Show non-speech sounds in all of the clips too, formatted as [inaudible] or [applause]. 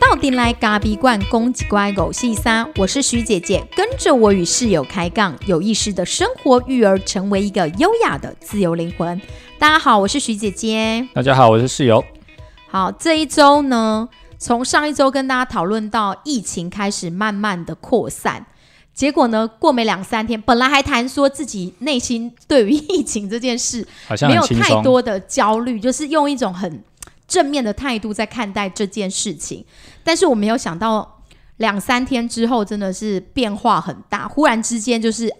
到底来咖比罐公鸡乖狗细沙，我是徐姐姐，跟着我与室友开杠，有意识的生活育儿，成为一个优雅的自由灵魂。大家好，我是徐姐姐。大家好，我是室友。好，这一周呢，从上一周跟大家讨论到疫情开始慢慢的扩散，结果呢，过没两三天，本来还谈说自己内心对于疫情这件事好像没有太多的焦虑，就是用一种很正面的态度在看待这件事情。但是我没有想到，两三天之后真的是变化很大，忽然之间就是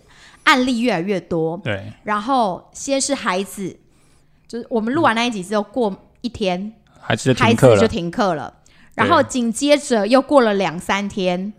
案例越来越多，对，然后先是孩子，就是我们录完那一集之后，过一天孩子就孩子就停课了，停课了，然后紧接着又过了两三天，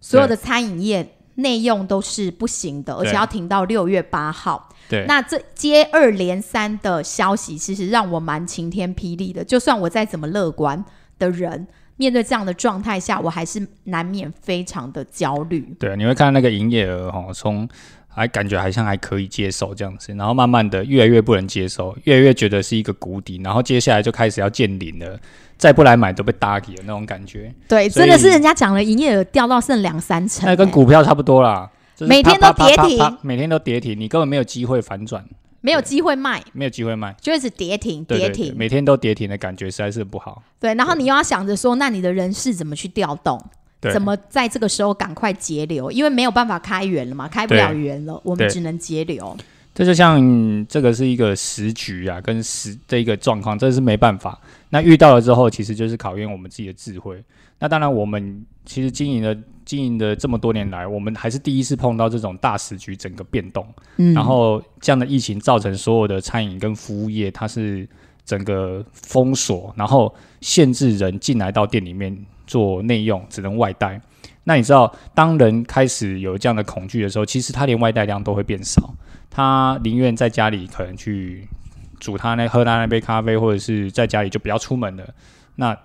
所有的餐饮业内用都是不行的，而且要停到六月八号。对，那这接二连三的消息，其实让我蛮晴天霹雳的。就算我再怎么乐观的人，面对这样的状态下，我还是难免非常的焦虑。对，你会看那个营业额哈，从还感觉好像还可以接受这样子，然后慢慢的越来越不能接受，越来越觉得是一个谷底，然后接下来就开始要见顶了，再不来买都被打底的那种感觉，对，真的是人家讲了，营业额掉到剩两三成、那跟欸股票差不多啦，就是每天都跌停每天都跌停，你根本没有机会反转，没有机会卖，没有机会卖，就一直跌停，跌停。每天都跌停的感觉实在是不好，对，然后你又要想着说，那你的人事怎么去调动？对，怎么在这个时候赶快节流？因为没有办法开源了嘛，开不了源了，我们只能节流。这就像这个是一个时局啊，跟时这一个状况，这是没办法。那遇到了之后，其实就是考验我们自己的智慧。那当然，我们其实经营了经营的这么多年来，我们还是第一次碰到这种大时局整个变动。嗯，然后这样的疫情造成所有的餐饮跟服务业，它是整个封锁，然后限制人进来到店里面做内用，只能外带。那你知道，当人开始有这样的恐惧的时候，其实他连外带量都会变少，他宁愿在家里可能去煮他那喝他那杯咖啡，或者是在家里就不要出门了。那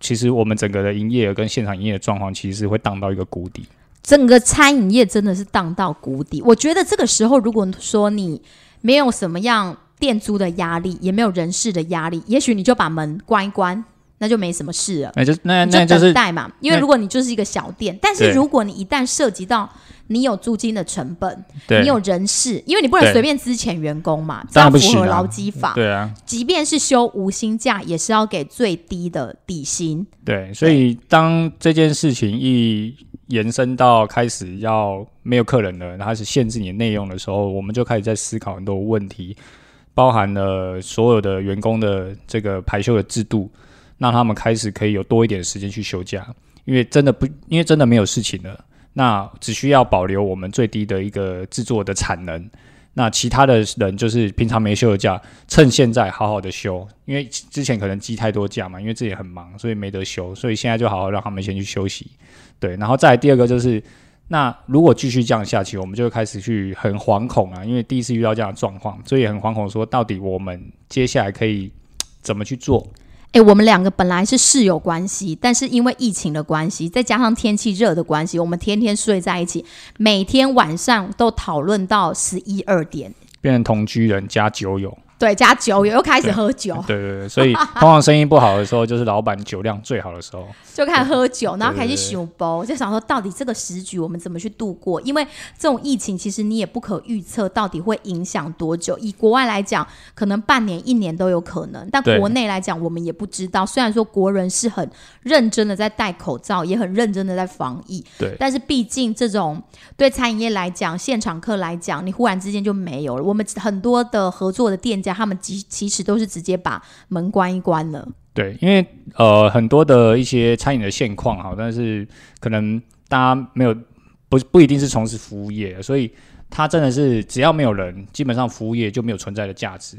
其实我们整个的营业额跟现场营业的状况，其实是会荡到一个谷底。整个餐饮业真的是荡到谷底。我觉得这个时候，如果说你没有什么样店租的压力，也没有人事的压力，也许你就把门关一关，那就没什么事了。那就那那就是等待嘛，因为如果你就是一个小店，但是如果你一旦涉及到你有租金的成本，对。你有人事，因为你不能对。随便资遣员工嘛，这当要符合劳基法。对啊，即便是休无薪假，也是要给最低的底薪。对，所以当这件事情一延伸到开始要没有客人了，然后开始限制你的内容的时候，我们就开始在思考很多问题，包含了所有的员工的这个排休的制度，让他们开始可以有多一点时间去休假，因为真的不，因为真的没有事情了，那只需要保留我们最低的一个制作的产能。那其他的人就是平常没休的假，趁现在好好的休，因为之前可能积太多假嘛，因为自己很忙，所以没得休，所以现在就好好让他们先去休息。对，然后再来第二个就是，那如果继续这样下去，我们就会开始去很惶恐啊，因为第一次遇到这样的状况，所以很惶恐说，到底我们接下来可以怎么去做？诶，我们两个本来是室友关系，但是因为疫情的关系，再加上天气热的关系，我们天天睡在一起，每天晚上都讨论到十一二点。变成同居人加酒友，对，加酒友又开始喝酒，对对对，所以 [laughs] 通常生意不好的时候，就是老板酒量最好的时候。就开始喝酒，然后开始对对对想包，就想说到底这个时局我们怎么去度过？因为这种疫情其实你也不可预测到底会影响多久。以国外来讲，可能半年、一年都有可能，但国内来讲，我们也不知道。虽然说国人是很认真的在戴口罩，也很认真的在防疫，对但是毕竟这种对餐饮业来讲，现场客来讲，你忽然之间就没有了。我们很多的合作的店家，他们其其实都是直接把门关一关了。对，因为呃很多的一些餐饮的现况哈，但是可能大家没有不不一定是从事服务业，所以它真的是只要没有人，基本上服务业就没有存在的价值。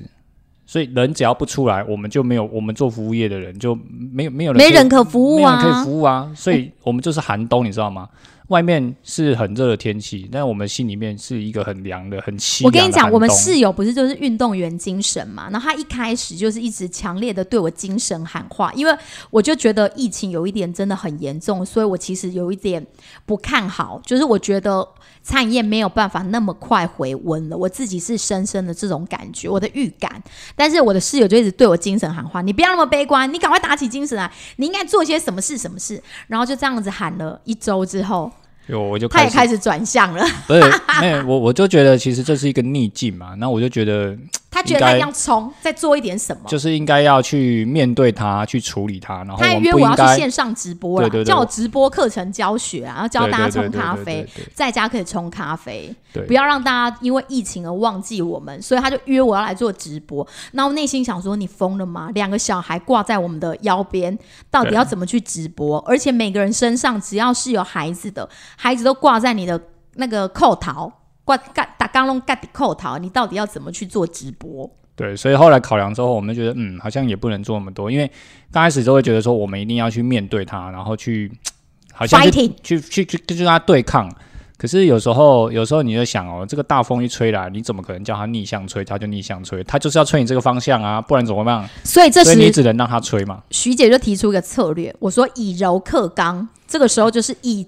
所以人只要不出来，我们就没有我们做服务业的人就没有没有人没人可服务没人可以啊！服务啊，所以我们就是寒冬，你知道吗？外面是很热的天气，但我们心里面是一个很凉的、很凄我跟你讲，我们室友不是就是运动员精神嘛？然后他一开始就是一直强烈的对我精神喊话，因为我就觉得疫情有一点真的很严重，所以我其实有一点不看好，就是我觉得餐饮业没有办法那么快回温了，我自己是深深的这种感觉，我的预感。但是我的室友就一直对我精神喊话，你不要那么悲观，你赶快打起精神来，你应该做些什么事什么事。然后就这样子喊了一周之后，有我就开始他也开始转向了，[laughs] 不是没有我我就觉得其实这是一个逆境嘛，那我就觉得他觉得他应该要冲，再做一点什么。就是应该要去面对它，去处理它，然后他还约我要去线上直播啦，对对对叫我直播课程教学啊，然后教大家冲咖啡，在家可以冲咖啡，对不要让大家因为疫情而忘记我们，所以他就约我要来做直播。然后内心想说：你疯了吗？两个小孩挂在我们的腰边，到底要怎么去直播？而且每个人身上只要是有孩子的，孩子都挂在你的那个扣桃。挂盖打钢龙盖扣桃，你到底要怎么去做直播？对，所以后来考量之后，我们就觉得，嗯，好像也不能做那么多，因为刚开始都会觉得说，我们一定要去面对它，然后去，[tsk] 好像去去去去去跟它对抗。可是有时候，有时候你就想哦，这个大风一吹来，你怎么可能叫它逆向吹？它就逆向吹，它就是要吹你这个方向啊，不然怎么办？所以这所以你只能让它吹嘛。徐姐就提出一个策略，我说以柔克刚，这个时候就是以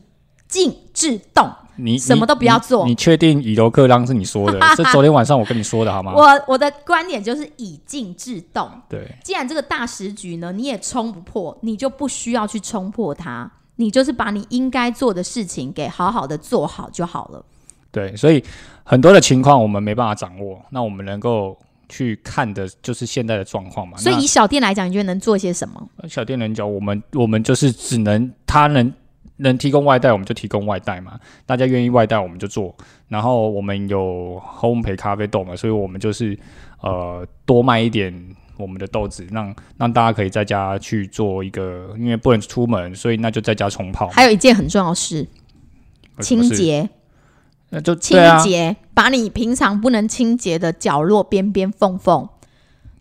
静制动。你什么都不要做你你确定以柔克刚是你说的？[laughs] 是昨天晚上我跟你说的好吗？我我的观点就是以静制动。对既然这个大时局呢，你也冲不破，你就不需要去冲破它，你就是把你应该做的事情给好好的做好就好了。对，所以很多的情况我们没办法掌握，那我们能够去看的就是现在的状况嘛。所以以小店来讲，你觉得能做些什么？小店能讲，我们我们就是只能他能能提供外带，我们就提供外带嘛。大家愿意外带，我们就做。然后我们有烘焙咖啡豆嘛，所以我们就是呃多卖一点我们的豆子，让让大家可以在家去做一个，因为不能出门，所以那就在家冲泡。还有一件很重要的事，清洁，那就清洁，把你平常不能清洁的角落、边边缝缝，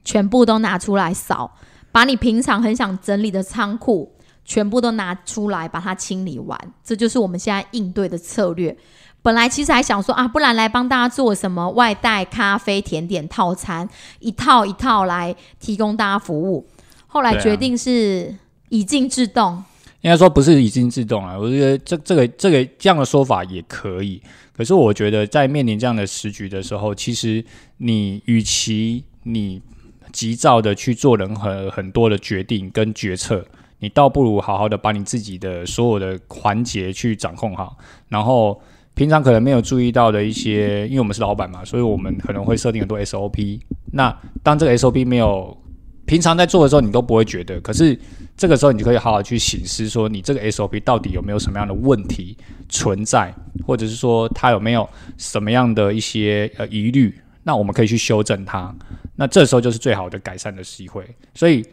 全部都拿出来扫，把你平常很想整理的仓库，全部都拿出来把它清理完。这就是我们现在应对的策略。本来其实还想说啊，不然来帮大家做什么外带咖啡、甜点套餐，一套一套来提供大家服务。后来决定是以静制动，应该说不是以经制动啊，我觉得这这个这个这样的说法也可以。可是我觉得在面临这样的时局的时候，其实你与其你急躁的去做任何很多的决定跟决策，你倒不如好好的把你自己的所有的环节去掌控好，然后。平常可能没有注意到的一些，因为我们是老板嘛，所以我们可能会设定很多 SOP。那当这个 SOP 没有平常在做的时候，你都不会觉得，可是这个时候你就可以好好去醒思，说你这个 SOP 到底有没有什么样的问题存在，或者是说它有没有什么样的一些呃疑虑，那我们可以去修正它。那这时候就是最好的改善的机会。所以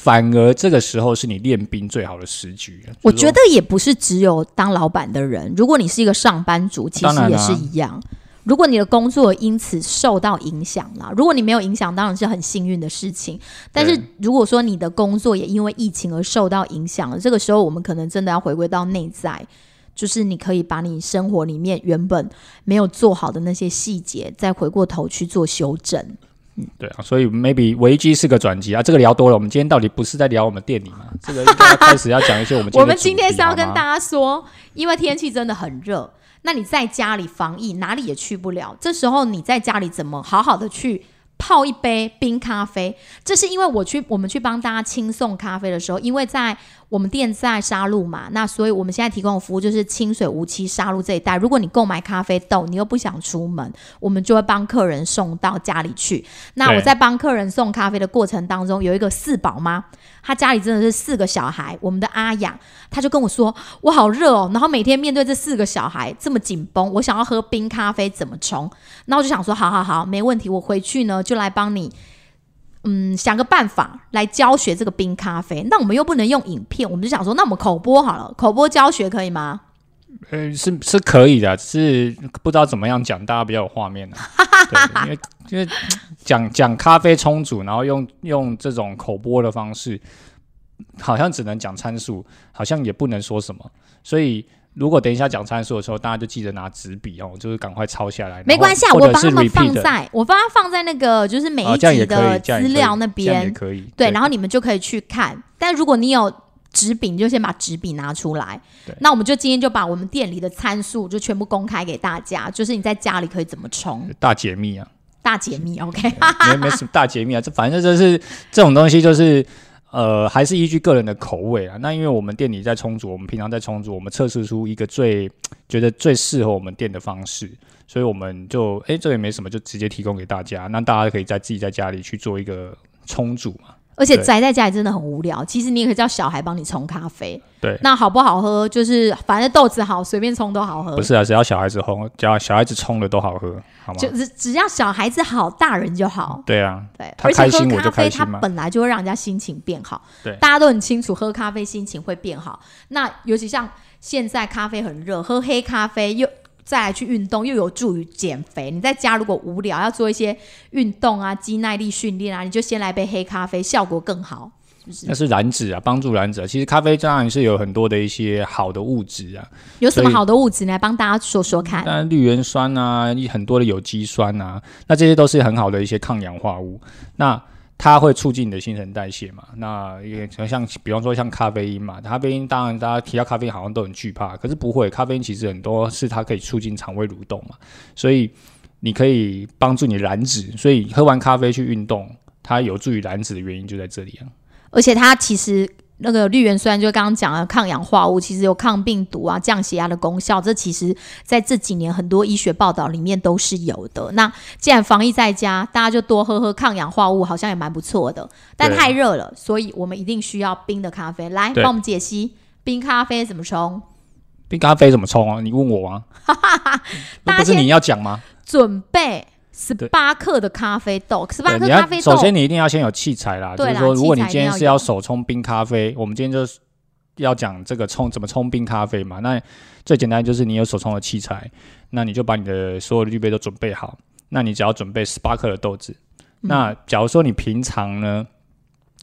反而这个时候是你练兵最好的时局。我觉得也不是只有当老板的人，如果你是一个上班族，其实也是一样。如果你的工作因此受到影响了，如果你没有影响，当然是很幸运的事情。但是如果说你的工作也因为疫情而受到影响了，这个时候我们可能真的要回归到内在，就是你可以把你生活里面原本没有做好的那些细节，再回过头去做修正。对啊，所以 maybe 危机是个转机啊。这个聊多了，我们今天到底不是在聊我们店里吗？这个要开始要讲一些我们 [laughs] 我们今天是要跟大家说，因为天气真的很热，那你在家里防疫哪里也去不了，这时候你在家里怎么好好的去泡一杯冰咖啡？这是因为我去我们去帮大家轻送咖啡的时候，因为在我们店在沙鹿嘛，那所以我们现在提供的服务就是清水无期沙鹿这一带。如果你购买咖啡豆，你又不想出门，我们就会帮客人送到家里去。那我在帮客人送咖啡的过程当中，有一个四宝妈，她家里真的是四个小孩，我们的阿雅，她就跟我说：“我好热哦，然后每天面对这四个小孩这么紧绷，我想要喝冰咖啡怎么冲？”然后我就想说：“好好好，没问题，我回去呢就来帮你。”嗯，想个办法来教学这个冰咖啡。那我们又不能用影片，我们就想说，那我们口播好了，口播教学可以吗？呃是是可以的，只是不知道怎么样讲，大家比较有画面啊。[laughs] 对，因为因为讲讲咖啡冲煮，然后用用这种口播的方式，好像只能讲参数，好像也不能说什么。所以如果等一下讲参数的时候，大家就记得拿纸笔哦，就是赶快抄下来。没关系我把它们放在，我把它放在那个就是每哦一集的资料那边，可以。对，然后你们就可以去看。但如果你有纸笔，你就先把纸笔拿出来。那我们就今天就把我们店里的参数就全部公开给大家，就是你在家里可以怎么冲，大解密啊，大解密，OK？没没什么大解密啊，这反正就是这种东西就是。呃，还是依据个人的口味啊。那因为我们店里在充足，我们平常在充足，我们测试出一个最 [tsk] 觉得最适合我们店的方式，所以我们就哎、这也没什么，就直接提供给大家。那大家可以在自己在家里去做一个充足嘛。而且宅在家里真的很无聊。其实你也可以叫小孩帮你冲咖啡，对，那好不好喝？就是反正豆子好，随便冲都好喝不。是啊，只要小孩子烘，只要小孩子冲的都好喝，好吗？就只只要小孩子好，大人就好。对啊，对，他而且喝开心我就咖啡，它开心嘛本来就会让人家心情变好。对大家都很清楚，喝咖啡心情会变好。那尤其像现在咖啡很热，喝黑咖啡又再来去运动，又有助于减肥。你在家如果无聊要做一些运动啊、肌耐力训练啊，你就先来杯黑咖啡，效果更好？那是燃脂啊，帮助燃脂啊。其实咖啡当然是有很多的一些好的物质啊，有什么好的物质？你来帮大家说说看。当然绿原酸啊，很多的有机酸啊，那这些都是很好的一些抗氧化物。那它会促进你的新陈代谢嘛？那也像比方说像咖啡因嘛，咖啡因当然大家提到咖啡因好像都很惧怕，可是不会，咖啡因其实很多是它可以促进肠胃蠕动嘛，所以你可以帮助你燃脂，所以喝完咖啡去运动，它有助于燃脂的原因就在这里啊。而且它其实那个绿原酸，就刚刚讲了抗氧化物，其实有抗病毒啊、降血压的功效。这其实在这几年很多医学报道里面都是有的。那既然防疫在家，大家就多喝喝抗氧化物，好像也蛮不错的。但太热了，所以我们一定需要冰的咖啡。来，对帮我们解析冰咖啡怎么冲。冰咖啡怎么冲啊？你问我吗？[laughs] 那不是你要讲吗？准备十八克的咖啡豆，十八克咖啡豆。首先你一定要先有器材啦，就对啦是说，如果你今天是要手冲冰咖啡，我们今天就是要讲这个冲怎么冲冰咖啡嘛。那最简单就是你有手冲的器材，那你就把你的所有的滤杯都准备好，那你只要准备十八克的豆子。嗯。那假如说你平常呢，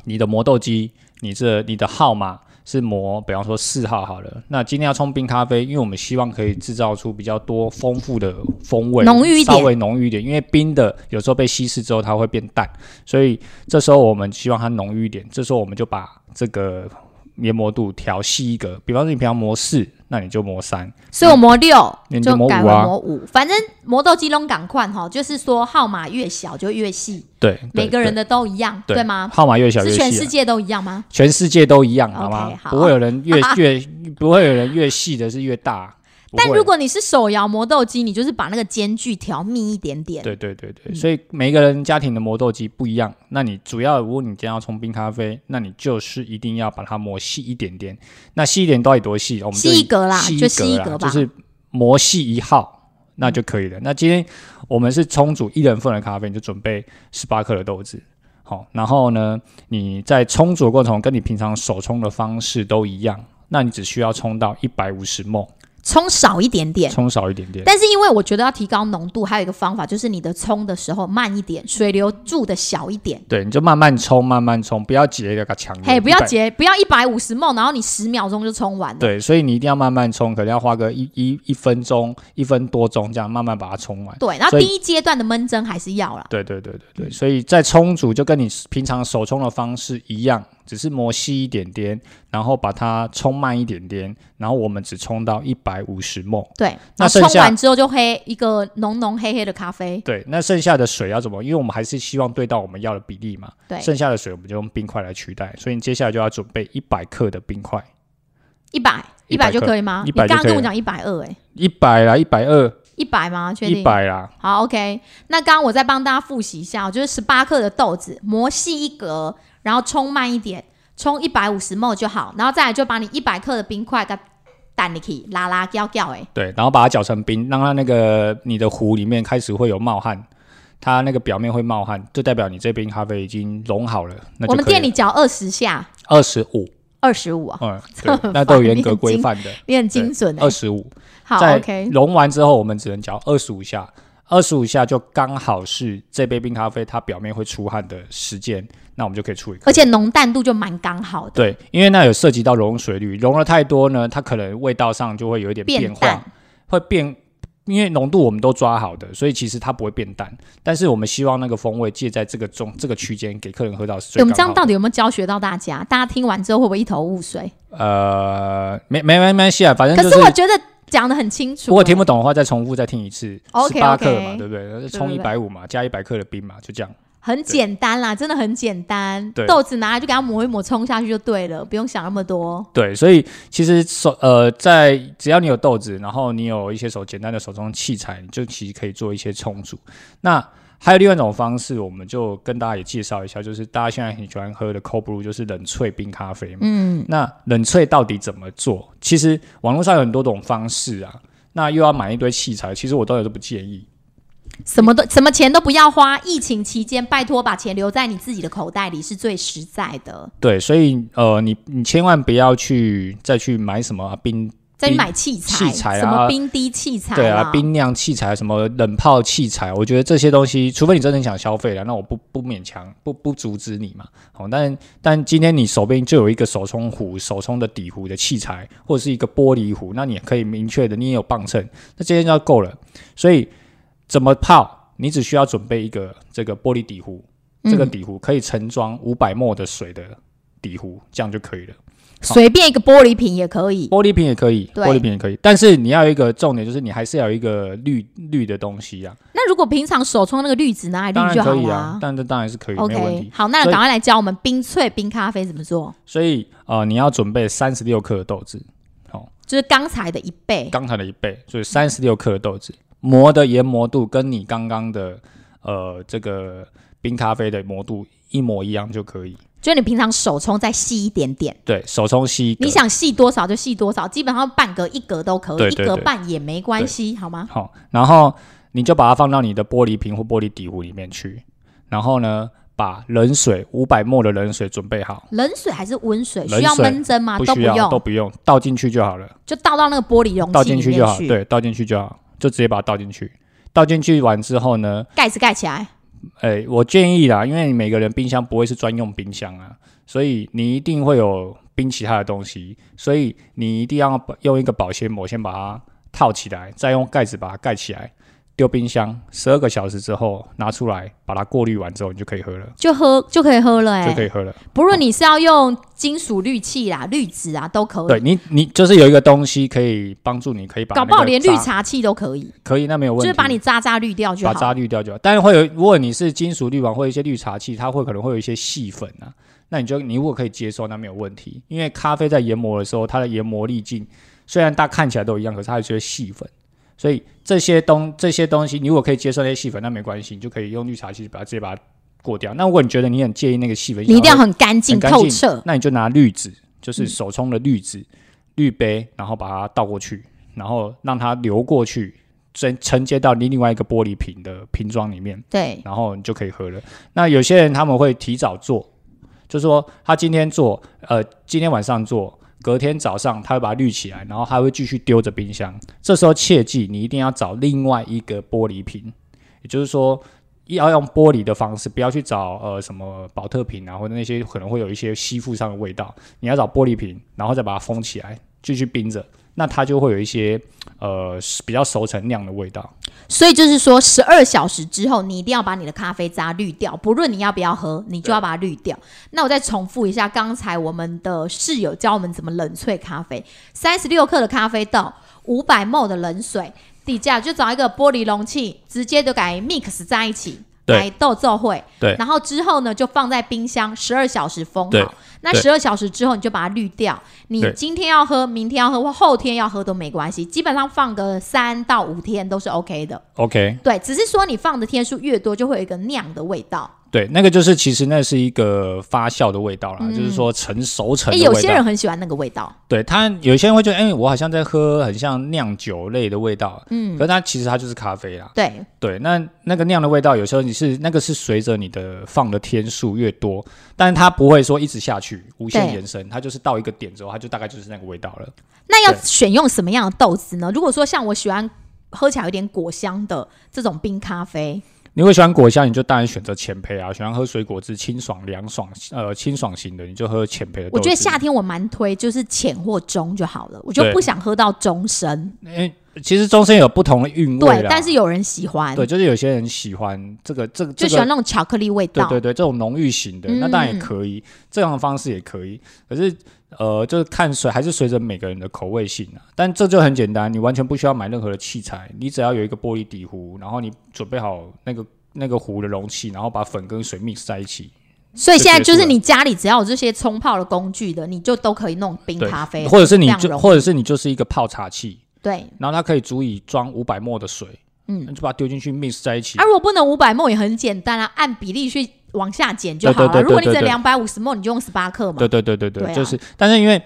你的磨豆机，你这你的号码是磨，比方说四号好了。那今天要冲冰咖啡，因为我们希望可以制造出比较多丰富的风味，浓郁一点稍微浓郁一点。因为冰的有时候被稀释之后它会变淡，所以这时候我们希望它浓郁一点。这时候我们就把这个研磨度调细一格，比方说你平常磨四，那你就磨三。所以我磨六你就磨改为五啊磨五，反正磨到基隆港快哈，就是说号码越小就越细，对，每个人的都一样，对吗？号码越小越细、啊，是全世界都一样吗？全世界都一样，好吗不会有人越越 [laughs] 不会有人越细的是越大。但如果你是手摇磨豆机，你就是把那个间距调密一点点。对对对对，嗯所以每一个人家庭的磨豆机不一样。那你主要如果你今天要冲冰咖啡，那你就是一定要把它磨细一点点。那细一点到底多细？我们就细一格啦细就细一格吧就是磨细一号，那就可以了。那今天我们是冲煮一人份的咖啡，你就准备十八克的豆子。好，然后呢，你在冲煮的过程中跟你平常手冲的方式都一样，那你只需要冲到一百五十 ml，冲少一点点。冲少一点点。但是因为我觉得要提高浓度，还有一个方法就是你的冲的时候慢一点，水流注的小一点。对，你就慢慢冲，慢慢冲，不要急那个强。嘿，不要100结，不要一百五十梦，然后你十秒钟就冲完了。对，所以你一定要慢慢冲，可能要花个一一一分钟、一分多钟这样慢慢把它冲完。对，然后第一阶段的闷蒸还是要啦。对对对对对，所以在冲煮就跟你平常手冲的方式一样，只是磨细一点点，然后把它冲慢一点点，然后我们只冲到一百五十沫。对，那冲完之后就黑一个浓浓黑黑的咖啡。对，那剩下的水要怎么？因为我们还是希望对到我们要的比例嘛。对，剩下的水我们就用冰块来取代，所以你接下来就要准备一百克的冰块，一百一百就可以吗？100你刚刚跟我讲一百二，哎，一百啦，一百二，一百吗？确定一？百啦。好，OK。那刚刚我再帮大家复习一下哦，就是十八克的豆子磨细一格，然后冲慢一点，冲一百五十 ml 就好，然后再来就把你一百克的冰块给蛋进去，拉拉叫叫哎，对，然后把它搅成冰，让它那个你的壶里面开始会有冒汗，它那个表面会冒汗，就代表你这杯咖啡已经融好了。那就我们店里搅二十下，二十五，[laughs] 二十五啊，嗯，对，那都严格规范的，[laughs] 你很精准哎二。十五。好在，OK，融完之后，我们只能搅二十五下，二十五下就刚好是这杯冰咖啡它表面会出汗的时间。那我们就可以处理。而且浓淡度就蛮刚好的，对，因为那有涉及到溶水率，溶了太多呢，它可能味道上就会有一点变变化，淡。会变。因为浓度我们都抓好的，所以其实它不会变淡。但是我们希望那个风味介在这个中这个区间，给客人喝到是最欸我们这样到底有没有教学到大家？大家听完之后会不会一头雾水？呃，没没没没关系啊，反正可就是我觉得讲的很清楚、如果听不欸懂的话，再重复再听一次，OK，十八克嘛，对不对？冲一百五嘛，加一百克的冰嘛，就这样。很简单啦，真的很简单。豆子拿来就给它磨一磨，冲下去就对了，不用想那么多。对，所以其实手呃，在只要你有豆子，然后你有一些手简单的手中器材，你就其实可以做一些冲煮。那还有另外一种方式，我们就跟大家也介绍一下，就是大家现在很喜欢喝的 cold brew，就是冷萃冰咖啡嘛。嗯，那冷萃到底怎么做？其实网络上有很多种方式啊。那又要买一堆器材，其实我都有都不建议。什么都什么钱都不要花，疫情期间拜托把钱留在你自己的口袋里是最实在的。对，所以呃，你你千万不要去再去买什么冰再去冰买器材，器材啊什么冰滴器材、对啊，冰酿器材、什么冷泡器材，我觉得这些东西，除非你真的想消费了，那我不不勉强，不不阻止你嘛。好，但但今天你手边就有一个手冲壶、手冲的底壶的器材，或者是一个玻璃壶，那你也可以明确的，你也有磅秤，那这些就要够了。所以怎么泡，你只需要准备一个这个玻璃底壶，这个嗯底壶可以盛装五百沫的水的底壶，这样就可以了。随便一个玻璃瓶也可以。玻璃瓶也可以，玻璃瓶也可以，但是你要有一个重点，就是你还是要有一个滤滤的东西啊。那如果平常手冲那个滤纸拿来当然滤就好了、可以啊，但这当然是可以，没有问题。好，那赶快来教我们冰萃冰咖啡怎么做，所以呃，你要准备三十六克的豆子，就是刚才的一倍。刚才的一倍，所以三十六克的豆子，磨的研磨度跟你刚刚的呃这个冰咖啡的磨度一模一样就可以。就你平常手冲再细一点点，对手冲细你想细多少就细多少，基本上半格一格都可以，一格半也没关系，好吗？好，然后你就把它放到你的玻璃瓶或玻璃底壶里面去，然后呢，把冷水五百沫的冷水准备好，冷水还是温水？冷需要闷蒸吗？不需要都用，都不用，倒进去就好了。就倒到那个玻璃容器里面进去就好，去，对，倒进去就好，就直接把它倒进去。倒进去完之后呢，盖子盖起来。哎、我建议啦，因为你每个人冰箱不会是专用冰箱啊，所以你一定会有冰其他的东西，所以你一定要用一个保鲜膜先把它套起来，再用盖子把它盖起来，丢冰箱十二个小时之后拿出来，把它过滤完之后，你就可以喝了，就喝就可以喝了哎、就可以喝了。不论你是要用金属滤器啦、滤纸啊，都可以。对你，你就是有一个东西可以帮助你，可以把搞不好连滤茶器都可以，可以，那没有问题，就是把你渣渣滤掉就好把。渣滤掉就好。但是会有，如果你是金属滤网或者一些滤茶器，它会可能会有一些细粉啊，那你就你如果可以接受，那没有问题。因为咖啡在研磨的时候，它的研磨粒径虽然大家看起来都一样，可是它还是会细粉。所以这些东这些东西，你如果可以接受那些细粉，那没关系，你就可以用绿茶器把它直接把它过掉。那如果你觉得你很介意那个细粉，你一定要很干净很干净透彻。那你就拿滤纸，就是手冲的滤纸、滤杯，然后把它倒过去，然后让它流过去，承承接到你另外一个玻璃瓶的瓶装里面，对，然后你就可以喝了。那有些人他们会提早做，就说他今天做，呃，今天晚上做。隔天早上，他会把它滤起来，然后还会继续丢着冰箱。这时候切记，你一定要找另外一个玻璃瓶，也就是说，要用玻璃的方式，不要去找呃什么保特瓶啊，或者那些可能会有一些吸附上的味道。你要找玻璃瓶，然后再把它封起来，继续冰着，那它就会有一些呃比较熟成酿的味道。所以就是说，十二小时之后，你一定要把你的咖啡渣滤掉，不论你要不要喝，你就要把它滤掉。那我再重复一下，刚才我们的室友教我们怎么冷萃咖啡：三十六克的咖啡豆，五百 ml 的冷水，底下就找一个玻璃容器，直接就改 mix 在一起。对来豆奏会，对然后之后呢，就放在冰箱十二小时封好。那十二小时之后，你就把它滤掉。你今天要喝，明天要喝，或后天要喝都没关系，基本上放个三到五天都是 OK 的。OK，对，只是说你放的天数越多，就会有一个酿的味道。对，那个就是其实那是一个发酵的味道啦，就是说成熟成哎，的味道。有些人很喜欢那个味道，对他有些人会觉得，哎、我好像在喝很像酿酒类的味道，嗯，可是它其实它就是咖啡啦。对，对，那那个酿的味道，有时候你是那个是随着你的放的天数越多，但是它不会说一直下去无限延伸，它就是到一个点之后，它就大概就是那个味道了。那要对选用什么样的豆子呢？如果说像我喜欢喝起来有点果香的这种冰咖啡，你会喜欢果香，你就当然选择浅焙啊；喜欢喝水果汁，清爽凉爽，呃，清爽型的，你就喝浅焙的。我觉得夏天我蛮推，就是浅或中就好了，我就不想喝到中深。因为其实中深有不同的韵味对，但是有人喜欢。对，就是有些人喜欢这个这个，就喜欢那种巧克力味道。对对对，这种浓郁型的，那当然也可以，这样的方式也可以。可是。呃，就是看随还是随着每个人的口味性啊，但这就很简单，你完全不需要买任何的器材，你只要有一个玻璃底壶，然后你准备好那个那个壶的容器，然后把粉跟水 mix 在一起。所以现在就是你家里只要有这些冲泡的工具的，你就都可以弄冰咖啡，或者是你就或者是你就是一个泡茶器，对，然后它可以足以装五百沫的水，嗯，就把它丢进去 mix 在一起。啊，如果不能五百沫也很简单啊，按比例去。往下减就好了。如果你只两百五十沫，你就用十八克嘛。对对对对对，就是。但是因为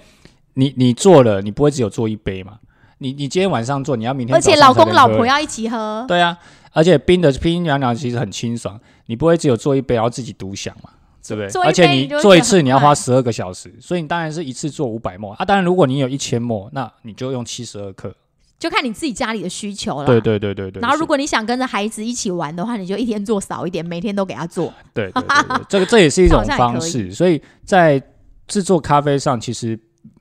你你做了，你不会只有做一杯嘛？你你今天晚上做，你要明天。而且老公老婆要一起喝。对啊，而且冰的冰冰凉凉，其实很清爽。你不会只有做一杯，然后自己独享嘛？对不对？而且你做一次你要花十二个小时，所以你当然是一次做五百沫啊。当然，如果你有一千沫，那你就用七十二克。就看你自己家里的需求了。对对对对对。然后，如果你想跟着孩子一起玩的话，你就一天做少一点，每天都给他做。对对对，这个这也是一种方式。所以在制作咖啡上，其实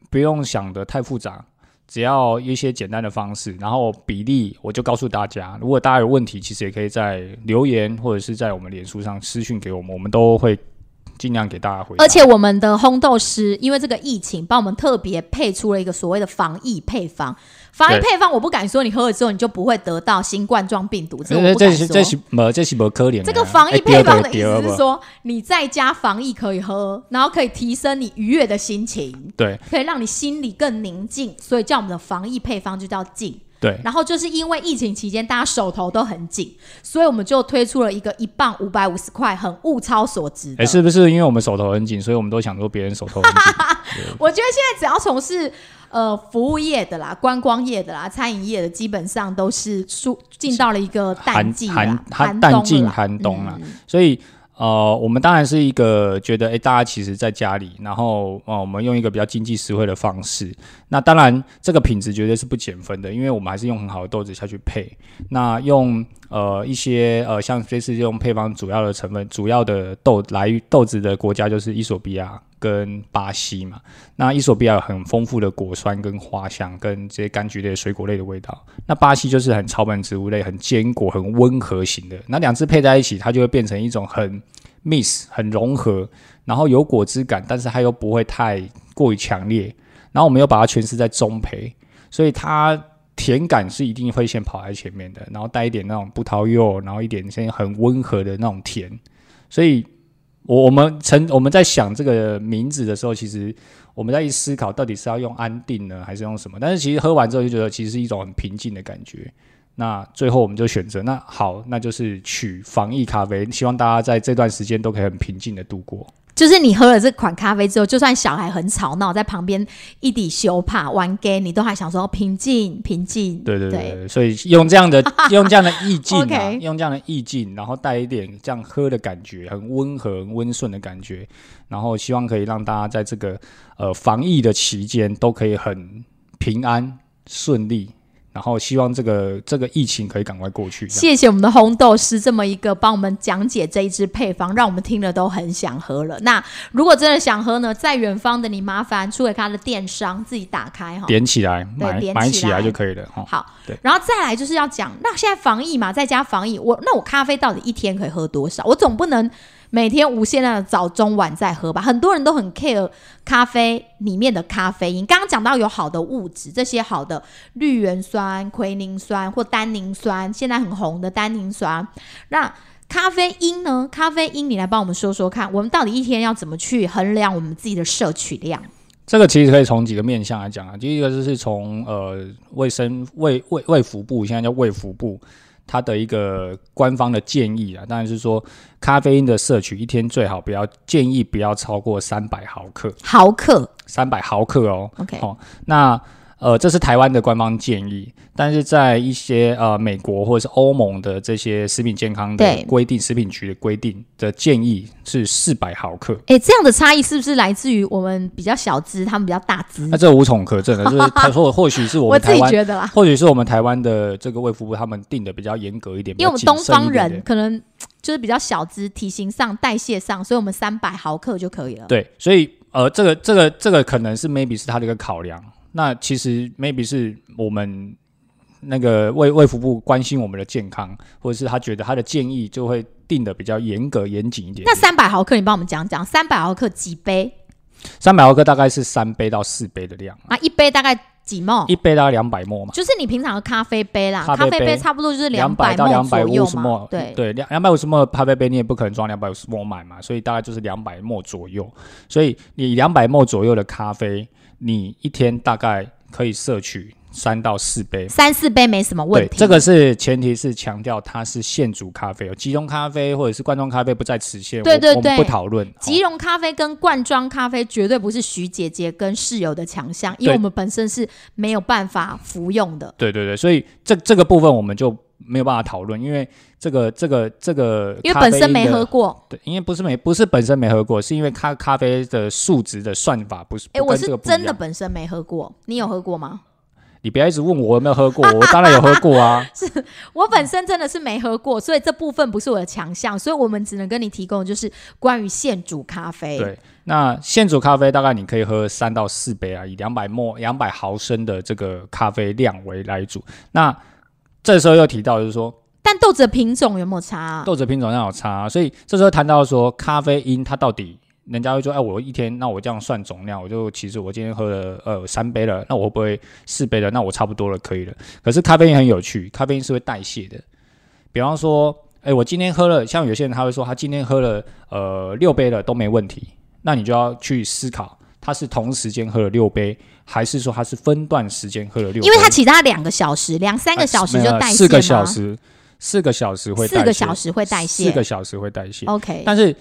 不用想的太复杂，只要一些简单的方式，然后比例我就告诉大家。如果大家有问题，其实也可以在留言或者是在我们脸书上私讯给我们，我们都会。尽量给大家回。而且我们的烘豆师因为这个疫情，帮我们特别配出了一个所谓的防疫配方。防疫配方我不敢说你喝了之后你就不会得到新冠状病毒，这我不敢说。这是没这是没可怜。这个防疫配方的意思是说，你在家防疫可以喝，然后可以提升你愉悦的心情，对，可以让你心里更宁静，所以叫我们的防疫配方就叫静。对，然后就是因为疫情期间大家手头都很紧，所以我们就推出了一个一磅五百五十块，很物超所值。哎，是不是因为我们手头很紧，所以我们都想说别人手头很紧？[laughs] 我觉得现在只要从事呃服务业的啦、观光业的啦、餐饮业的，基本上都是出进到了一个淡季寒寒淡季寒冬了，所以。呃，我们当然是一个觉得，哎，大家其实在家里，然后，呃，我们用一个比较经济实惠的方式。那当然，这个品质绝对是不减分的，因为我们还是用很好的豆子下去配。那用呃一些呃，像这次用配方主要的成分，主要的豆来豆子的国家就是伊索比亚。跟巴西嘛，那伊索比亚有很丰富的果酸跟花香，跟这些柑橘类、水果类的味道。那巴西就是很草本植物类、很坚果、很温和型的。那两只配在一起，它就会变成一种很 mix、很融合，然后有果汁感，但是它又不会太过于强烈。然后我们又把它诠释在中培，所以它甜感是一定会先跑在前面的，然后带一点那种葡萄柚，然后一点先很温和的那种甜，所以。我我们曾我们在想这个名字的时候，其实我们在一思考到底是要用安定呢，还是用什么？但是其实喝完之后就觉得，其实是一种很平静的感觉。那最后我们就选择，那好，那就是取防疫咖啡，希望大家在这段时间都可以很平静的度过。就是你喝了这款咖啡之后，就算小孩很吵闹，在旁边一底羞怕玩 game，你都还想说平静平静。对对对，所以用这样的 [laughs] 用这样的意境啊，用这样的意境，然后带一点这样喝的感觉，很温和、温顺的感觉，然后希望可以让大家在这个呃防疫的期间都可以很平安顺利。然后希望这个这个疫情可以赶快过去。谢谢我们的红豆师这么一个帮我们讲解这一支配方，让我们听了都很想喝了。那如果真的想喝呢，在远方的你麻烦出给他的电商自己打开哈，点起来买买起来就可以了哈。好，对。然后再来就是要讲，那现在防疫嘛，在家防疫，我那我咖啡到底一天可以喝多少？我总不能。每天无限量的早中晚再喝吧，很多人都很 care 咖啡里面的咖啡因。刚刚讲到有好的物质，这些好的绿原酸、奎宁酸或单宁酸，现在很红的单宁酸。那咖啡因呢？咖啡因，你来帮我们说说看，我们到底一天要怎么去衡量我们自己的摄取量？这个其实可以从几个面向来讲啊。第一个就是从呃卫生卫卫卫福部，现在叫卫福部。它的一个官方的建议啊，当然是说咖啡因的摄取一天最好不要建议不要超过三百毫克。毫克，三百毫克哦。OK，哦，那呃，这是台湾的官方建议，但是在一些呃美国或者是欧盟的这些食品健康的对规定，食品局的规定的建议是四百毫克。哎，这样的差异是不是来自于我们比较小资，他们比较大资那？这无从可证的，就是 [laughs] 他说或许是我我自们台湾，己觉得啦，或许是我们台湾的这个卫福部他们定的比较严格一点，因为我们东方人可能就是比较小资，体型上、代谢上，所以我们三百毫克就可以了。对，所以呃，这个这个这个可能是 maybe 是他的一个考量。那其实 maybe 是我们那个卫卫福部关心我们的健康，或者是他觉得他的建议就会定的比较严格严谨一点那三百毫克，你帮我们讲讲，三百毫克几杯三百毫克大概是三杯到四杯的量，啊？一杯大概几沫？一杯大概两百沫嘛，就是你平常的咖啡杯啦，咖啡杯啡差不多就是两百到两百五十沫，。对，对，两两百五十沫的咖啡杯你也不可能装两百五十沫满嘛，所以大概就是两百沫左右。所以你两百沫左右的咖啡，你一天大概可以摄取三到四杯。三四杯没什么问对，题。这个是前提是强调它是现煮咖啡哦，即溶咖啡或者是罐装咖啡不在此限，我我对对对不讨论。即哦溶咖啡跟罐装咖啡绝对不是徐姐姐跟室友的强项，因为对我们本身是没有办法服用的。对对对，所以这这个部分我们就没有办法讨论，因为这个这个这个，因为本身没喝。过，对，因为不是没不是本身没喝过，是因为咖咖啡的数值的算法不是。哎，不我是真的本身没喝过，你有喝过吗？你不要一直问我有没有喝过，我当然有喝过啊。是我本身真的是没喝过，所以这部分不是我的强项，所以我们只能跟你提供就是关于现煮咖啡。对，那现煮咖啡大概你可以喝三到四杯啊，以两百沫两百毫升的这个咖啡量为来煮。那这时候又提到就是说但豆子的品种有没有差、啊？豆子品种上有差、啊，所以这时候谈到说咖啡因它到底。人家会说，哎，我一天，那我这样算总量，我就其实我今天喝了呃三杯了，那我会不会四杯了？那我差不多了，可以了。可是咖啡因很有趣，咖啡因是会代谢的。比方说，哎，我今天喝了，像有些人他会说，他今天喝了呃六杯了都没问题，那你就要去思考，他是同时间喝了六杯，还是说他是分段时间喝了六杯？因为他其他两个小时、两三个小时就代谢四个小时，四个小时会代谢四个小时会代谢。四个小时会代谢。OK，但是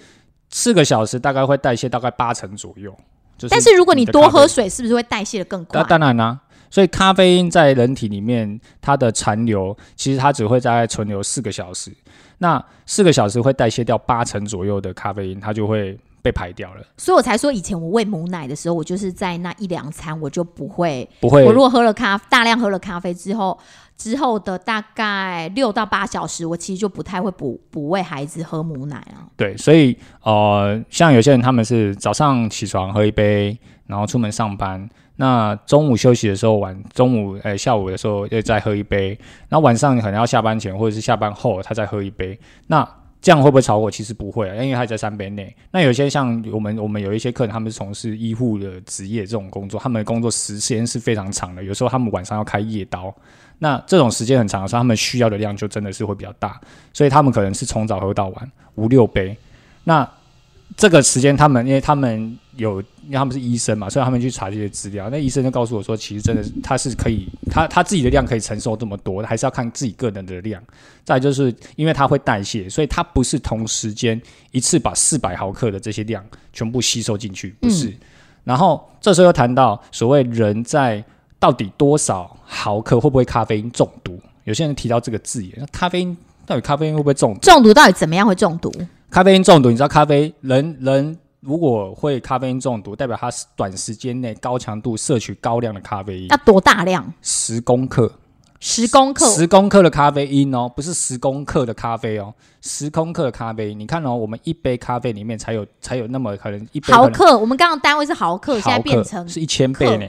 四个小时大概会代谢大概八成左右。就是，但是如果你多喝，水，是不是会代谢的更快那？当然啦、所以咖啡因在人体里面，它的残留其实它只会大概存留四个小时。那四个小时会代谢掉八成左右的咖啡因，它就会被排掉了，所以我才说，以前我喂母奶的时候，我就是在那一两餐，我就不会。不会我如果喝了咖大量喝了咖啡之后，之后的大概六到八小时，我其实就不太会补补喂孩子喝母奶啊。对，所以呃，像有些人他们是早上起床喝一杯，然后出门上班，那中午休息的时候晚中午呃下午的时候又再喝一杯，然后晚上可能要下班前或者是下班后他再喝一杯，那这样会不会超过？其实不会啊，因为他在三杯内。那有些像我们我们有一些客人，他们是从事医护的职业这种工作，他们的工作时间是非常长的，有时候他们晚上要开夜刀。那这种时间很长的时候，他们需要的量就真的是会比较大，所以他们可能是从早喝到晚五六杯。那这个时间，他们因为他们有，因为他们是医生嘛，所以他们去查这些资料。那医生就告诉我说，其实真的是他是可以，他他自己的量可以承受这么多，还是要看自己个人的量。再就是因为它会代谢，所以它不是同时间一次把四百毫克的这些量全部吸收进去，不是。然后这时候又谈到所谓人在到底多少毫克会不会咖啡因中毒？有些人提到这个字眼，那咖啡因到底咖啡因会不会中毒？中毒到底怎么样会中毒？咖啡因中毒，你知道咖啡人人如果会咖啡因中毒，代表他短时间内高强度摄取高量的咖啡因要，多大量？十公克，十公克。十公克的咖啡因哦，不是十公克的咖啡哦，十公克的咖啡因。你看哦，我们一杯咖啡里面才有才有那么可能一杯可能毫克，我们刚刚单位是毫克，现在毫变成是一千倍呢，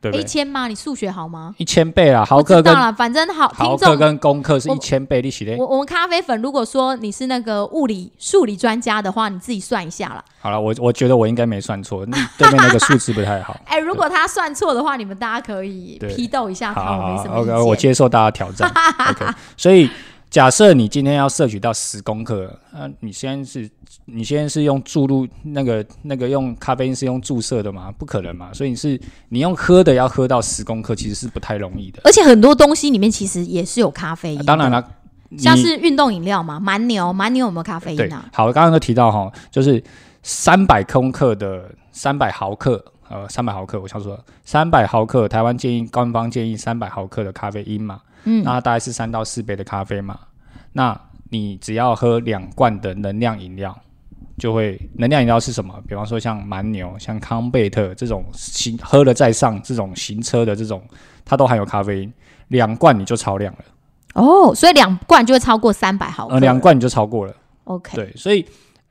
对不对？一千吗？你数学好吗？一千倍啦，毫我克跟知道了，反正好听众。毫克跟功课是一千倍，你起嘞我。我们咖啡粉，如果说你是那个物理数理专家的话，你自己算一下啦。好了，我我觉得我应该没算错，那对面那个数字不太好。[laughs] 哎、如果他算错的话，你们大家可以批斗一下他，好好好我没什么意，OK，我。接受大家挑战。[laughs] OK，所以假设你今天要摄取到十公克，那，你先是，你先是用注入那个那个用咖啡因是用注射的吗？不可能嘛，所以你是你用喝的要喝到十公克，其实是不太容易的。而且很多东西里面其实也是有咖啡因、当然，了，像是运动饮料嘛，蛮牛，蛮牛有没有咖啡因啊？，好，刚刚都提到哈，就是三百公克的三百毫克呃三百毫克，我想说三百毫克，台湾建议官方建议三百毫克的咖啡因嘛，嗯那大概是三到四杯的咖啡嘛，那你只要喝两罐的能量饮料。就会能量饮料是什么？比方说像蛮牛、像康贝特这种行喝了再上这种行车的这种，它都含有咖啡因，两罐你就超量了，哦，所以两罐就会超过三百毫克。呃，两罐你就超过了。OK，对，所以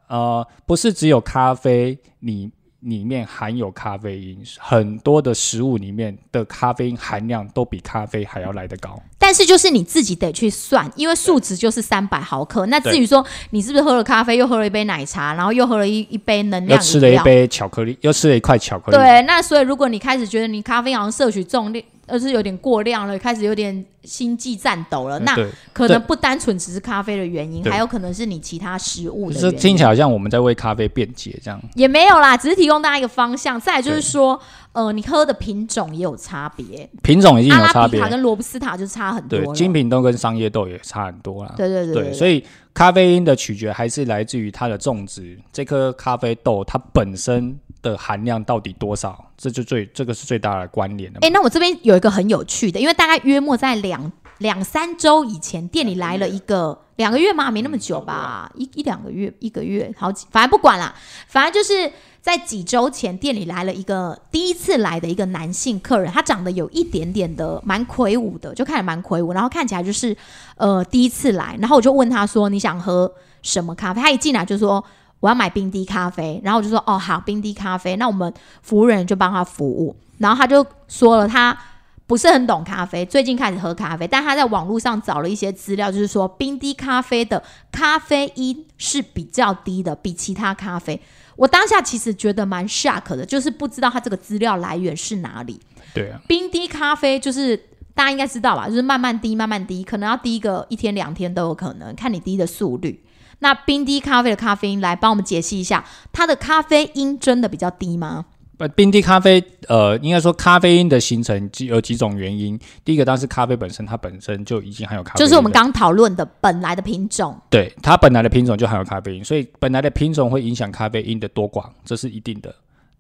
呃，不是只有咖啡里里面含有咖啡因，很多的食物里面的咖啡因含量都比咖啡还要来得高。但是就是你自己得去算，因为数值就是三百毫克。那至于说你是不是喝了咖啡，又喝了一杯奶茶，然后又喝了一一杯能量饮料，吃了一杯巧克力，又吃了一块巧克力。对，那所以如果你开始觉得你咖啡好像摄取重量，而是有点过量了，开始有点心悸颤抖了，那可能不单纯只是咖啡的原因，对还有可能是你其他食物的这原因。听起来好像我们在为咖啡辩解这样。也没有啦，只是提供大家一个方向。再来就是说，呃，你喝的品种也有差别，品种已经有差别拉比卡，跟罗布斯塔就差很多对，精品豆跟商业豆也差很多啦。对对对对，所以咖啡因的取决还是来自于它的种植，这颗咖啡豆它本身的含量到底多少，这就最这个是最大的关联的嘛。哎、那我这边有一个很有趣的，因为大概约莫在两两三周以前，店里来了一个两个月吗？没那么久吧，一一两个月，一个月，好几，反正不管啦，反正就是在几周前，店里来了一个第一次来的一个男性客人，他长得有一点点的蛮魁梧的，就看着蛮魁梧，然后看起来就是呃第一次来，然后我就问他说你想喝什么咖啡？他一进来就说。我要买冰滴咖啡，然后我就说哦好，冰滴咖啡，那我们服务人员就帮他服务，然后他就说了他不是很懂咖啡，最近开始喝咖啡，但他在网络上找了一些资料，就是说冰滴咖啡的咖啡因是比较低的，比其他咖啡。我当下其实觉得蛮 shock 的，就是不知道他这个资料来源是哪里。对啊，冰滴咖啡就是大家应该知道吧，就是慢慢滴，慢慢滴，可能要滴个一天两天都有可能，看你滴的速率。那冰滴咖啡的咖啡因来帮我们解析一下，它的咖啡因真的比较低吗？呃，冰滴咖啡，呃，应该说咖啡因的形成几有几种原因。第一个当然是咖啡本身，它本身就已经含有咖啡因，就是我们刚刚讨论的本来的品种。对它本来的品种就含有咖啡因，所以本来的品种会影响咖啡因的多寡，这是一定的。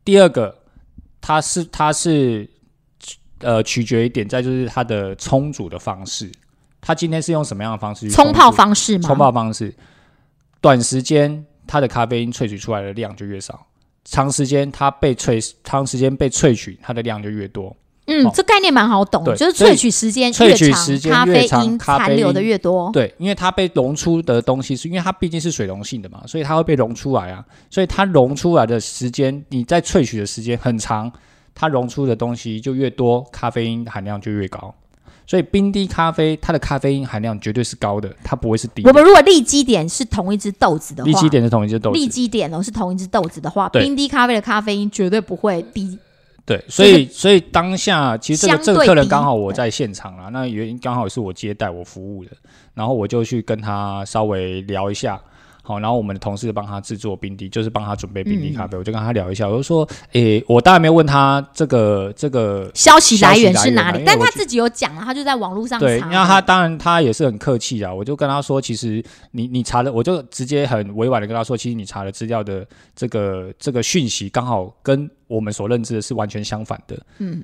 第二个，它是它是呃取决于点在就是它的冲煮的方式，它今天是用什么样的方式去冲泡方式吗？冲泡方式，短时间它的咖啡因萃取出来的量就越少，长时间它被萃长时间被萃取，它的量就越多。嗯哦，这概念蛮好懂的，就是萃取时间萃越长，取时间咖啡越长因咖啡残留的越多。对，因为它被溶出的东西是因为它毕竟是水溶性的嘛，所以它会被溶出来啊，所以它溶出来的时间，你在萃取的时间很长，它溶出的东西就越多，咖啡因含量就越高。所以冰滴咖啡它的咖啡因含量绝对是高的，它不会是低的。我们如果立基点是同一只豆子的话，立基点是同一只豆子，立基点哦是同一只豆子的话，冰滴咖啡的咖啡因绝对不会低。对，所以所以当下其实这个这个客人刚好我在现场啦，那原因刚好是我接待我服务的，然后我就去跟他稍微聊一下，好，然后我们的同事帮他制作冰滴，就是帮他准备冰滴咖啡，我就跟他聊一下，我就说，诶，我当然没有问他这个这个。消息来源是哪里？但他自己有讲了，他就在网络上对，查那他的。当然他也是很客气啊，我就跟他说，其实你你查的，我就直接很委婉的跟他说，其实你查的资料的这个这个讯息刚好跟我们所认知的是完全相反的。嗯，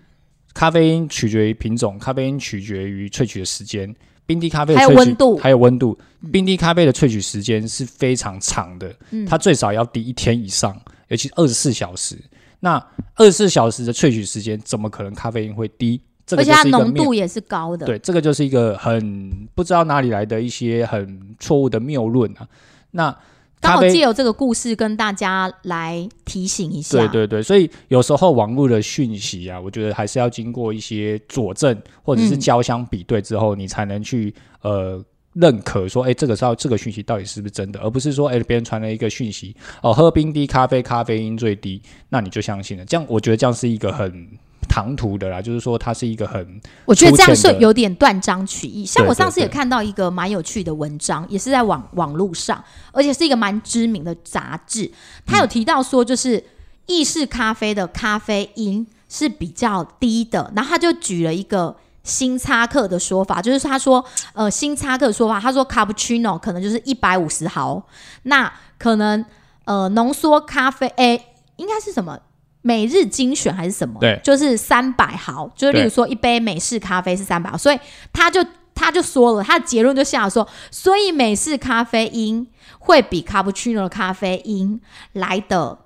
咖啡因取决于品种，咖啡因取决于萃取的时间。冰滴咖啡的还有萃取温度还有温度。冰滴咖啡的萃取时间是非常长的，嗯它最少要滴一天以上，尤其二十四小时。那二十四小时的萃取时间，怎么可能咖啡因会低？这个而且它浓度也是高的。对，这个就是一个很不知道哪里来的一些很错误的谬论啊。那刚好借由这个故事跟大家来提醒一下。对对对，所以有时候网络的讯息啊，我觉得还是要经过一些佐证或者是嗯交相比对之后，你才能去呃认可说，哎，这个是要这个讯息到底是不是真的，而不是说，哎，别人传了一个讯息，哦，喝冰滴咖啡咖啡因最低，那你就相信了。这样我觉得这样是一个很唐突的啦，就是说它是一个很我觉得这样是有点断章取义。像我上次也看到一个蛮有趣的文章，也是在网网络上，而且是一个蛮知名的杂志，它有提到说，就是意式咖啡的咖啡因是比较低的，然后他就举了一个。星巴克的说法就是他说，呃，星巴克的说法，他说 cappuccino 可能就是一百五十毫，那可能呃浓缩咖啡，诶，应该是什么？每日精选还是什么？对就是三百毫，就是例如对说一杯美式咖啡是三百毫，所以他就他就说了，他的结论就下了说，所以美式咖啡因会比卡布奇诺的咖啡因来的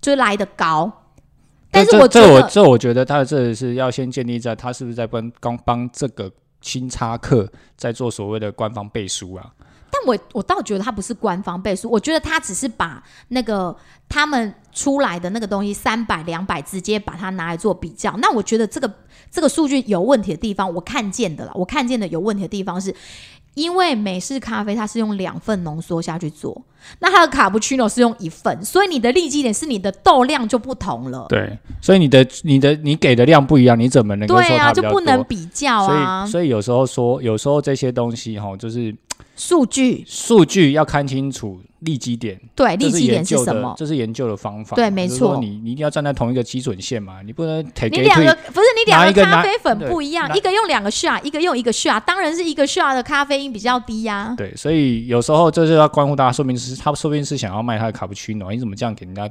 就来的高。但是我这我这我觉得他这是要先建立在他是不是在帮刚帮这个新插客在做所谓的官方背书啊？但我我倒觉得他不是官方背书，我觉得他只是把那个他们出来的那个东西三百两百直接把它拿来做比较。那我觉得这个这个数据有问题的地方，我看见的了，我看见的有问题的地方是。因为美式咖啡它是用两份浓缩下去做，那它的卡布奇诺是用一份，所以你的利基点是你的豆量就不同了。对，所以你的你的你给的量不一样，你怎么能够说对啊，就？不能比较啊所啊以，。所以有时候说，有时候这些东西哈，就是数据数据要看清楚利基点，对利基点是什么？这是研究的方法。对没错你你一定要站在同一个基准线嘛，你不能你两个不是你两个咖啡粉不一样，一个用两个 shot，一个用一个 shot，当然是一个 shot 的咖啡因比较低呀、对，所以有时候这就要关乎大家，说明是他说不定是想要卖他的卡布奇诺，你怎么这样给人家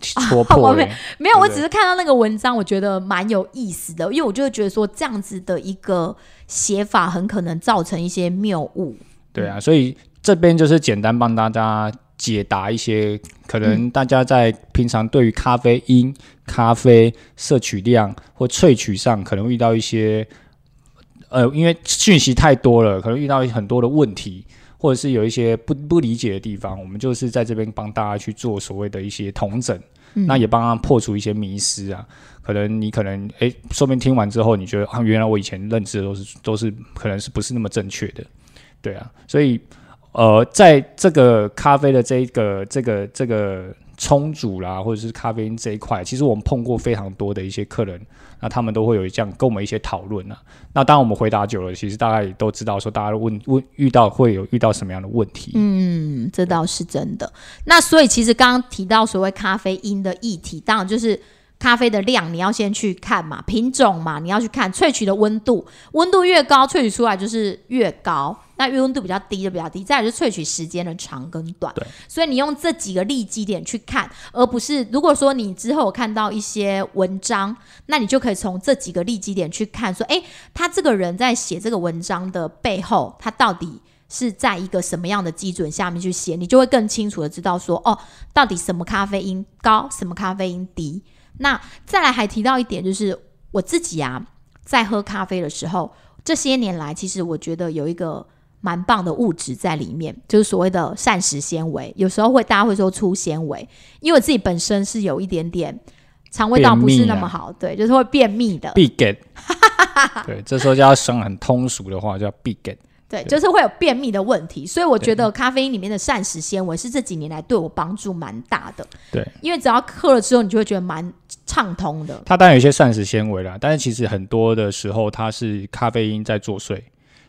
戳 [laughs] 我破没嘞？没有，对对我只是看到那个文章，我觉得蛮有意思的，因为我就会觉得说这样子的一个写法很可能造成一些谬误。对啊，所以这边就是简单帮大家解答一些可能大家在平常对于咖啡因、咖啡摄取量或萃取上可能遇到一些，呃，因为讯息太多了，可能遇到很多的问题。或者是有一些不不理解的地方，我们就是在这边帮大家去做所谓的一些同整，嗯那也帮他破除一些迷失啊。可能你可能诶，说明听完之后，你觉得啊，原来我以前认知的都是都是可能是不是那么正确的，对啊，所以呃，在这个咖啡的这一个这个这个冲煮啦，或者是咖啡因这一块，其实我们碰过非常多的一些客人，那他们都会有这样跟我们一些讨论啊。那当我们回答久了，其实大概也都知道说，大家问问遇到会有遇到什么样的问题。嗯，这倒是真的。那所以其实刚刚提到所谓咖啡因的议题，当然就是咖啡的量，你要先去看嘛，品种嘛，你要去看萃取的温度，温度越高，萃取出来就是越高。那温度比较低就比较低，再来就是萃取时间的长跟短。对，所以你用这几个利基点去看，而不是如果说你之后看到一些文章，那你就可以从这几个利基点去看，说，诶，他这个人在写这个文章的背后，他到底是在一个什么样的基准下面去写，你就会更清楚的知道说，哦，到底什么咖啡因高，什么咖啡因低。那再来还提到一点，就是我自己啊，在喝咖啡的时候，这些年来，其实我觉得有一个蛮棒的物质在里面，就是所谓的膳食纤维。有时候会大家会说粗纤维，因为我自己本身是有一点点肠胃道不是那么好，对，就是会便秘的，必 get，[laughs] 对，这时候就要讲很通俗的话，叫必 get。对，就是会有便秘的问题。所以我觉得咖啡因里面的膳食纤维是这几年来对我帮助蛮大的。对，因为只要喝了之后，你就会觉得蛮畅通的。它当然有一些膳食纤维啦，但是其实很多的时候它是咖啡因在作祟。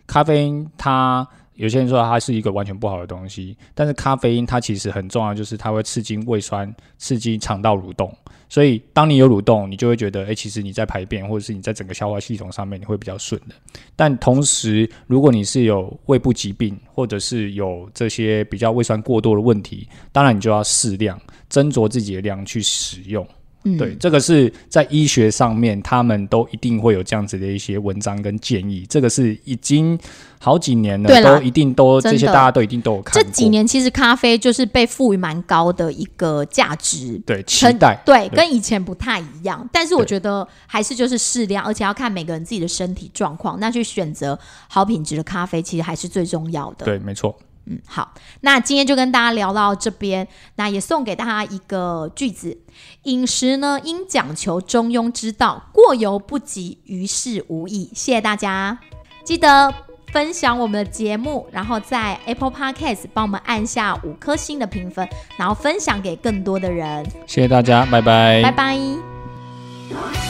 咖啡因它有些人说它是一个完全不好的东西，但是咖啡因它其实很重要，就是它会刺激胃酸，刺激肠道蠕动。所以当你有蠕动，你就会觉得，诶，其实你在排便或者是你在整个消化系统上面你会比较顺的。但同时，如果你是有胃部疾病，或者是有这些比较胃酸过多的问题，当然你就要适量斟酌自己的量去使用。嗯，对，这个是在医学上面，他们都一定会有这样子的一些文章跟建议。这个是已经好几年了，都一定都这些大家都一定都有看这。几年其实咖啡就是被赋予蛮高的一个价值。对期待，对，跟以前不太一样，但是我觉得还是就是适量，而且要看每个人自己的身体状况，那去选择好品质的咖啡，其实还是最重要的。对，没错。嗯，好，那今天就跟大家聊到这边，那也送给大家一个句子：饮食呢，应讲求中庸之道，过犹不及，于事无益。谢谢大家，记得分享我们的节目，然后在 Apple Podcast 帮我们按下五颗星的评分，然后分享给更多的人。谢谢大家，拜拜。拜拜